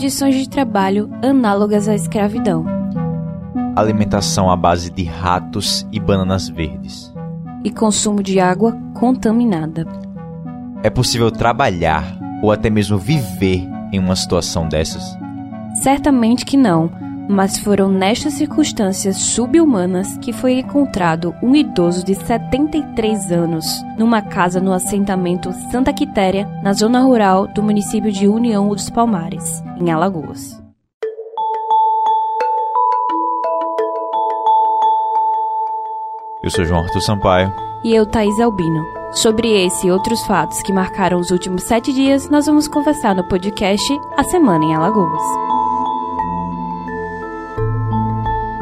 condições de trabalho análogas à escravidão. Alimentação à base de ratos e bananas verdes. E consumo de água contaminada. É possível trabalhar ou até mesmo viver em uma situação dessas? Certamente que não, mas foram nestas circunstâncias subhumanas que foi encontrado um idoso de 73 anos numa casa no assentamento Santa Quitéria, na zona rural do município de União dos Palmares, em Alagoas. Eu sou João Arthur Sampaio. E eu, Thaís Albino. Sobre esse e outros fatos que marcaram os últimos sete dias, nós vamos conversar no podcast A Semana em Alagoas.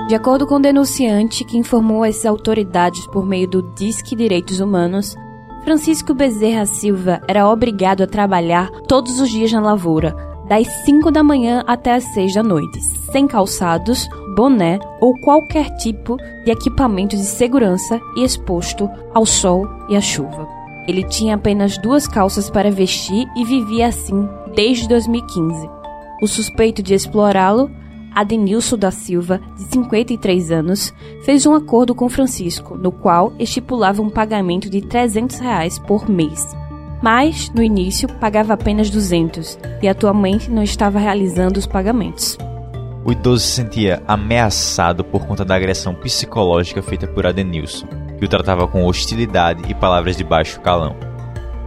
De acordo com o denunciante que informou as autoridades por meio do Disque Direitos Humanos, Francisco Bezerra Silva era obrigado a trabalhar todos os dias na lavoura, das 5 da manhã até as 6 da noite, sem calçados, boné ou qualquer tipo de equipamento de segurança e exposto ao sol e à chuva. Ele tinha apenas duas calças para vestir e vivia assim desde 2015. O suspeito de explorá-lo Adenilson da Silva, de 53 anos, fez um acordo com Francisco, no qual estipulava um pagamento de 300 reais por mês. Mas, no início, pagava apenas 200 e atualmente não estava realizando os pagamentos. O idoso se sentia ameaçado por conta da agressão psicológica feita por Adenilson, que o tratava com hostilidade e palavras de baixo calão.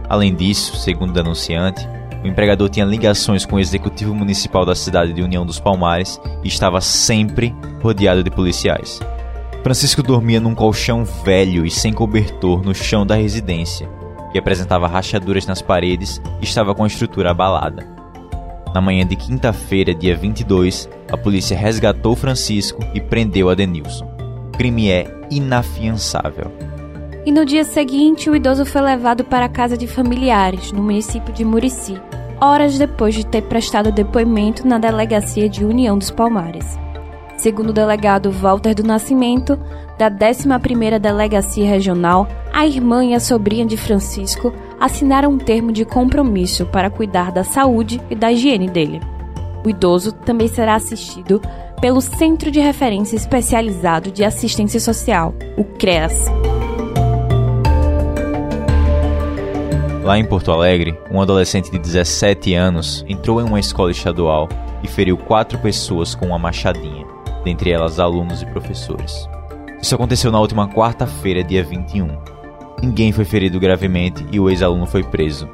Além disso, segundo o denunciante, o empregador tinha ligações com o executivo municipal da cidade de União dos Palmares e estava sempre rodeado de policiais. Francisco dormia num colchão velho e sem cobertor no chão da residência, que apresentava rachaduras nas paredes e estava com a estrutura abalada. Na manhã de quinta-feira, dia 22, a polícia resgatou Francisco e prendeu Adenilson. O crime é inafiançável. E no dia seguinte, o idoso foi levado para a casa de familiares, no município de Murici, horas depois de ter prestado depoimento na delegacia de União dos Palmares. Segundo o delegado Walter do Nascimento, da 11ª Delegacia Regional, a irmã e a sobrinha de Francisco assinaram um termo de compromisso para cuidar da saúde e da higiene dele. O idoso também será assistido pelo Centro de Referência Especializado de Assistência Social, o CREAS. Lá em Porto Alegre, um adolescente de 17 anos entrou em uma escola estadual e feriu quatro pessoas com uma machadinha, dentre elas alunos e professores. Isso aconteceu na última quarta-feira, dia 21. Ninguém foi ferido gravemente e o ex-aluno foi preso.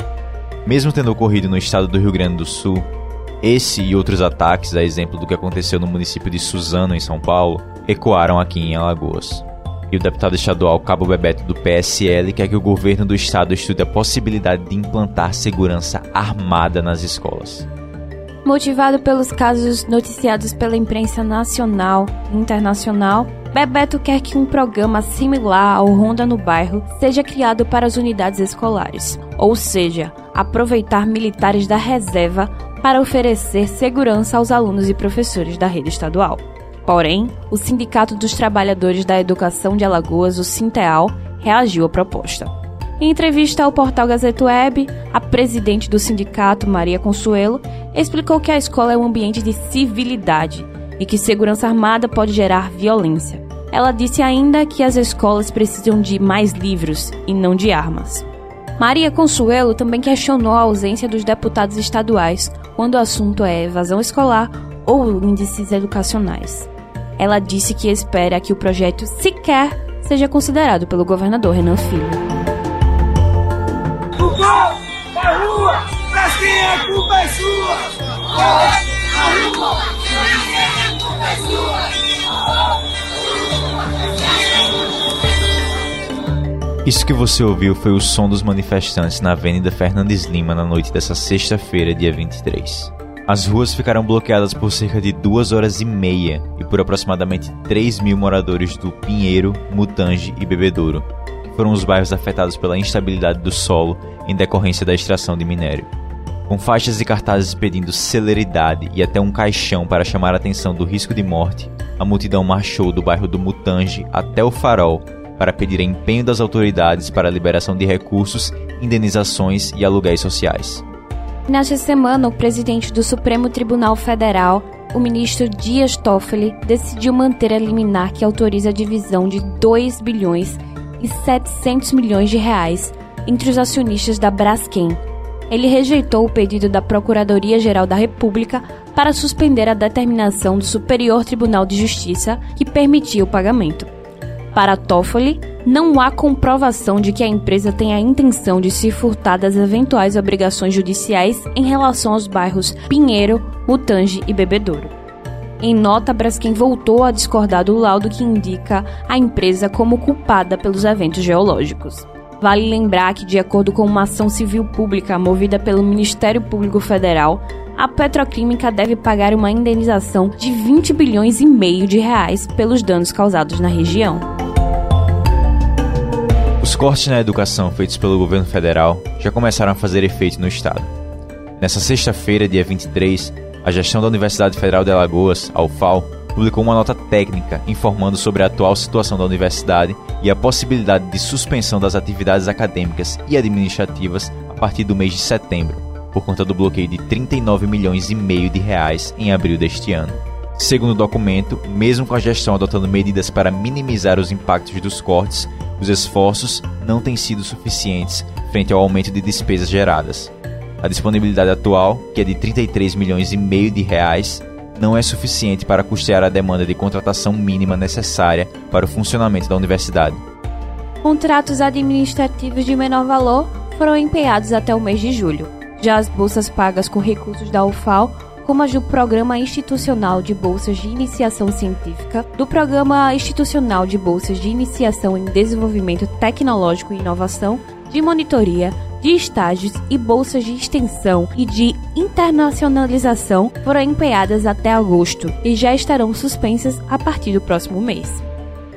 Mesmo tendo ocorrido no estado do Rio Grande do Sul, esse e outros ataques, a exemplo do que aconteceu no município de Suzano, em São Paulo, ecoaram aqui em Alagoas e o deputado estadual Cabo Bebeto do PSL quer que o governo do estado estude a possibilidade de implantar segurança armada nas escolas. Motivado pelos casos noticiados pela imprensa nacional e internacional, Bebeto quer que um programa similar ao Ronda no Bairro seja criado para as unidades escolares, ou seja, aproveitar militares da reserva para oferecer segurança aos alunos e professores da rede estadual. Porém, o Sindicato dos Trabalhadores da Educação de Alagoas, o Sinteal, reagiu à proposta. Em entrevista ao portal Gazeta Web, a presidente do sindicato, Maria Consuelo, explicou que a escola é um ambiente de civilidade e que segurança armada pode gerar violência. Ela disse ainda que as escolas precisam de mais livros e não de armas. Maria Consuelo também questionou a ausência dos deputados estaduais quando o assunto é evasão escolar ou índices educacionais. Ela disse que espera que o projeto sequer seja considerado pelo governador Renan Filho. O gol é rua, mas quem é culpa é sua. é rua, quem é culpa é sua. Isso que você ouviu foi o som dos manifestantes na Avenida Fernandes Lima na noite dessa sexta-feira, dia 23. As ruas ficaram bloqueadas por cerca de duas horas e meia e por aproximadamente 3 mil moradores do Pinheiro, Mutange e Bebedouro, que foram os bairros afetados pela instabilidade do solo em decorrência da extração de minério. Com faixas e cartazes pedindo celeridade e até um caixão para chamar a atenção do risco de morte, a multidão marchou do bairro do Mutange até o Farol para pedir empenho das autoridades para a liberação de recursos, indenizações e aluguéis sociais. Nesta semana, o presidente do Supremo Tribunal Federal, o ministro Dias Toffoli, decidiu manter a liminar que autoriza a divisão de 2 bilhões e 700 milhões de reais entre os acionistas da Braskem. Ele rejeitou o pedido da Procuradoria-Geral da República para suspender a determinação do Superior Tribunal de Justiça que permitia o pagamento. Para Toffoli, não há comprovação de que a empresa tenha a intenção de se furtar das eventuais obrigações judiciais em relação aos bairros Pinheiro, Mutange e Bebedouro. Em nota, Braskem voltou a discordar do laudo que indica a empresa como culpada pelos eventos geológicos. Vale lembrar que, de acordo com uma ação civil pública movida pelo Ministério Público Federal, a petroquímica deve pagar uma indenização de 20 bilhões e meio de reais pelos danos causados na região. Cortes na educação feitos pelo governo federal já começaram a fazer efeito no estado. Nessa sexta-feira, dia 23, a gestão da Universidade Federal de Alagoas, a UFAL, publicou uma nota técnica informando sobre a atual situação da universidade e a possibilidade de suspensão das atividades acadêmicas e administrativas a partir do mês de setembro, por conta do bloqueio de 39 milhões e meio de reais em abril deste ano. Segundo o documento, mesmo com a gestão adotando medidas para minimizar os impactos dos cortes, os esforços não têm sido suficientes frente ao aumento de despesas geradas. A disponibilidade atual, que é de 33 milhões e meio de reais, não é suficiente para custear a demanda de contratação mínima necessária para o funcionamento da universidade. Contratos administrativos de menor valor foram empenhados até o mês de julho. Já as bolsas pagas com recursos da UFAL, como do Programa Institucional de Bolsas de Iniciação Científica, do Programa Institucional de Bolsas de Iniciação em Desenvolvimento Tecnológico e Inovação, de monitoria, de estágios e bolsas de extensão e de internacionalização foram empenhadas até agosto e já estarão suspensas a partir do próximo mês.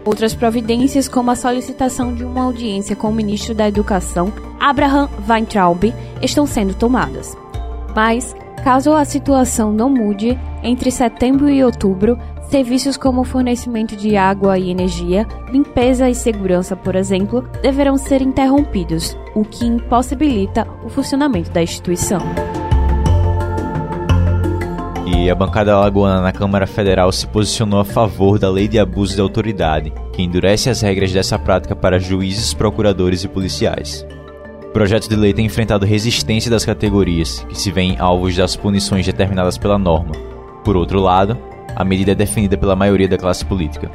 Outras providências, como a solicitação de uma audiência com o ministro da Educação, Abraham Weintraub, estão sendo tomadas. Mas, caso a situação não mude, entre setembro e outubro Serviços como fornecimento de água e energia, limpeza e segurança, por exemplo, deverão ser interrompidos, o que impossibilita o funcionamento da instituição. E a bancada alagoana na Câmara Federal se posicionou a favor da lei de abuso de autoridade, que endurece as regras dessa prática para juízes, procuradores e policiais. O projeto de lei tem enfrentado resistência das categorias, que se veem alvos das punições determinadas pela norma. Por outro lado, a medida é defendida pela maioria da classe política.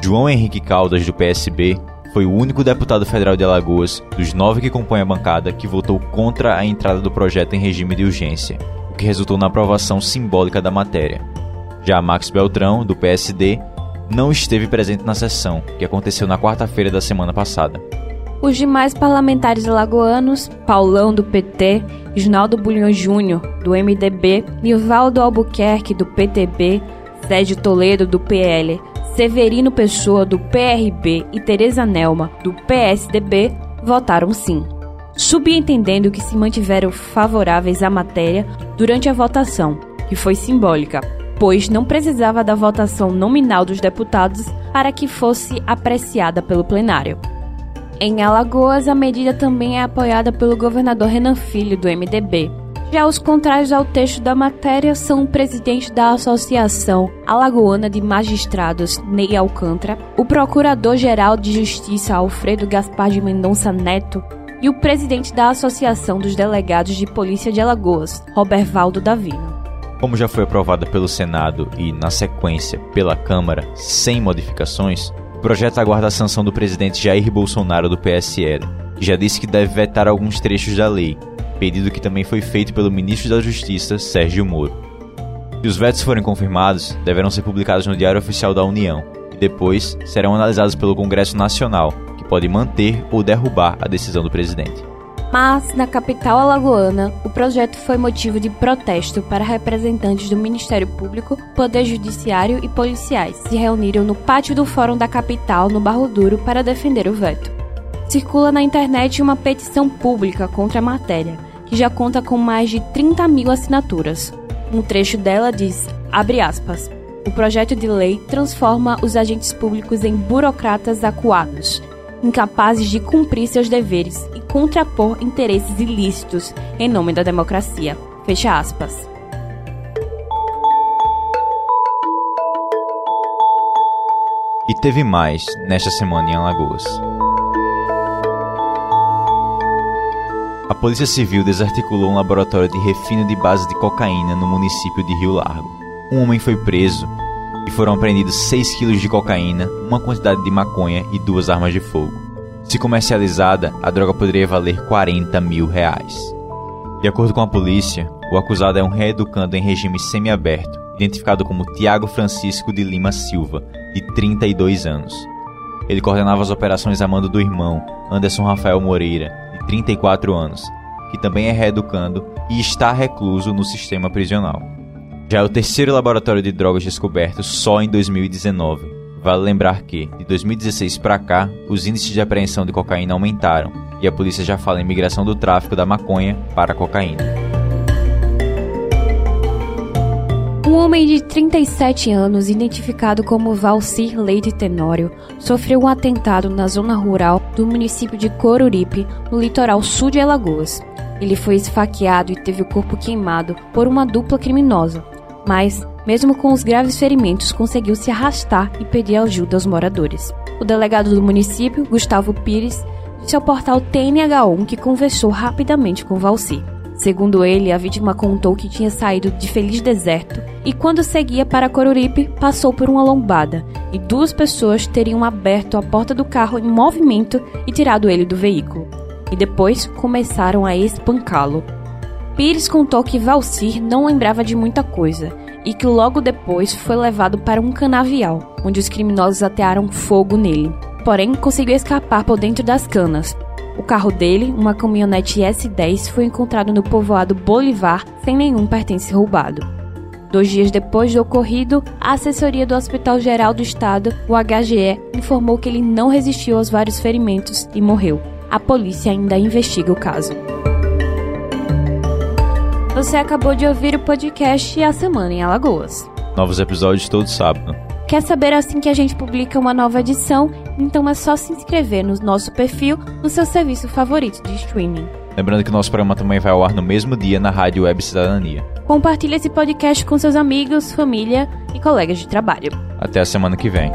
João Henrique Caldas, do PSB, foi o único deputado federal de Alagoas, dos nove que compõem a bancada, que votou contra a entrada do projeto em regime de urgência, o que resultou na aprovação simbólica da matéria. Já Max Beltrão, do PSD, não esteve presente na sessão, que aconteceu na quarta-feira da semana passada. Os demais parlamentares alagoanos, Paulão do PT, Isnaldo Bulhões Júnior do MDB, Nivaldo Albuquerque do PTB, Sérgio Toledo do PL, Severino Pessoa do PRB e Teresa Nelma do PSDB votaram sim, subentendendo que se mantiveram favoráveis à matéria durante a votação, que foi simbólica, pois não precisava da votação nominal dos deputados para que fosse apreciada pelo plenário. Em Alagoas, a medida também é apoiada pelo governador Renan Filho, do MDB. Já os contrários ao texto da matéria são o presidente da Associação Alagoana de Magistrados, Ney Alcântara, o procurador-geral de Justiça, Alfredo Gaspar de Mendonça Neto, e o presidente da Associação dos Delegados de Polícia de Alagoas, Robervaldo Davino. Como já foi aprovada pelo Senado e, na sequência, pela Câmara, sem modificações, o projeto aguarda a sanção do presidente Jair Bolsonaro do PSL, que já disse que deve vetar alguns trechos da lei, pedido que também foi feito pelo ministro da Justiça, Sérgio Moro. Se os vetos forem confirmados, deverão ser publicados no Diário Oficial da União e depois serão analisados pelo Congresso Nacional, que pode manter ou derrubar a decisão do presidente. Mas, na capital alagoana, o projeto foi motivo de protesto para representantes do Ministério Público, Poder Judiciário e policiais se reuniram no pátio do Fórum da capital, no Barro Duro, para defender o veto. Circula na internet uma petição pública contra a matéria, que já conta com mais de 30 mil assinaturas. Um trecho dela diz, abre aspas, o projeto de lei transforma os agentes públicos em burocratas acuados incapazes de cumprir seus deveres e contrapor interesses ilícitos em nome da democracia. Fecha aspas. E teve mais nesta semana em Alagoas. A Polícia Civil desarticulou um laboratório de refino de base de cocaína no município de Rio Largo. Um homem foi preso e foram apreendidos 6 quilos de cocaína, uma quantidade de maconha e duas armas de fogo. Se comercializada, a droga poderia valer 40 mil reais. De acordo com a polícia, o acusado é um reeducando em regime semiaberto, identificado como Tiago Francisco de Lima Silva, de 32 anos. Ele coordenava as operações a mando do irmão, Anderson Rafael Moreira, de 34 anos, que também é reeducando e está recluso no sistema prisional. Já é o terceiro laboratório de drogas descoberto só em 2019. Vale lembrar que, de 2016 para cá, os índices de apreensão de cocaína aumentaram e a polícia já fala em migração do tráfico da maconha para a cocaína. Um homem de 37 anos, identificado como Valcir Leite Tenório, sofreu um atentado na zona rural do município de Coruripe, no litoral sul de Alagoas. Ele foi esfaqueado e teve o corpo queimado por uma dupla criminosa, mas, mesmo com os graves ferimentos, conseguiu se arrastar e pedir ajuda aos moradores. O delegado do município, Gustavo Pires, disse ao portal TNH1 que conversou rapidamente com Valcir. Segundo ele, a vítima contou que tinha saído de Feliz Deserto e, quando seguia para Coruripe, passou por uma lombada e duas pessoas teriam aberto a porta do carro em movimento e tirado ele do veículo. E depois começaram a espancá-lo. Pires contou que Valcir não lembrava de muita coisa e que logo depois foi levado para um canavial, onde os criminosos atearam fogo nele. Porém, conseguiu escapar por dentro das canas, o carro dele, uma caminhonete S10, foi encontrado no povoado Bolivar sem nenhum pertence roubado. Dois dias depois do ocorrido, a assessoria do Hospital Geral do Estado, o HGE, informou que ele não resistiu aos vários ferimentos e morreu. A polícia ainda investiga o caso. Você acabou de ouvir o podcast A Semana em Alagoas. Novos episódios todo sábado. Quer saber assim que a gente publica uma nova edição? Então é só se inscrever no nosso perfil no seu serviço favorito de streaming. Lembrando que nosso programa também vai ao ar no mesmo dia na Rádio Web Cidadania. Compartilhe esse podcast com seus amigos, família e colegas de trabalho. Até a semana que vem.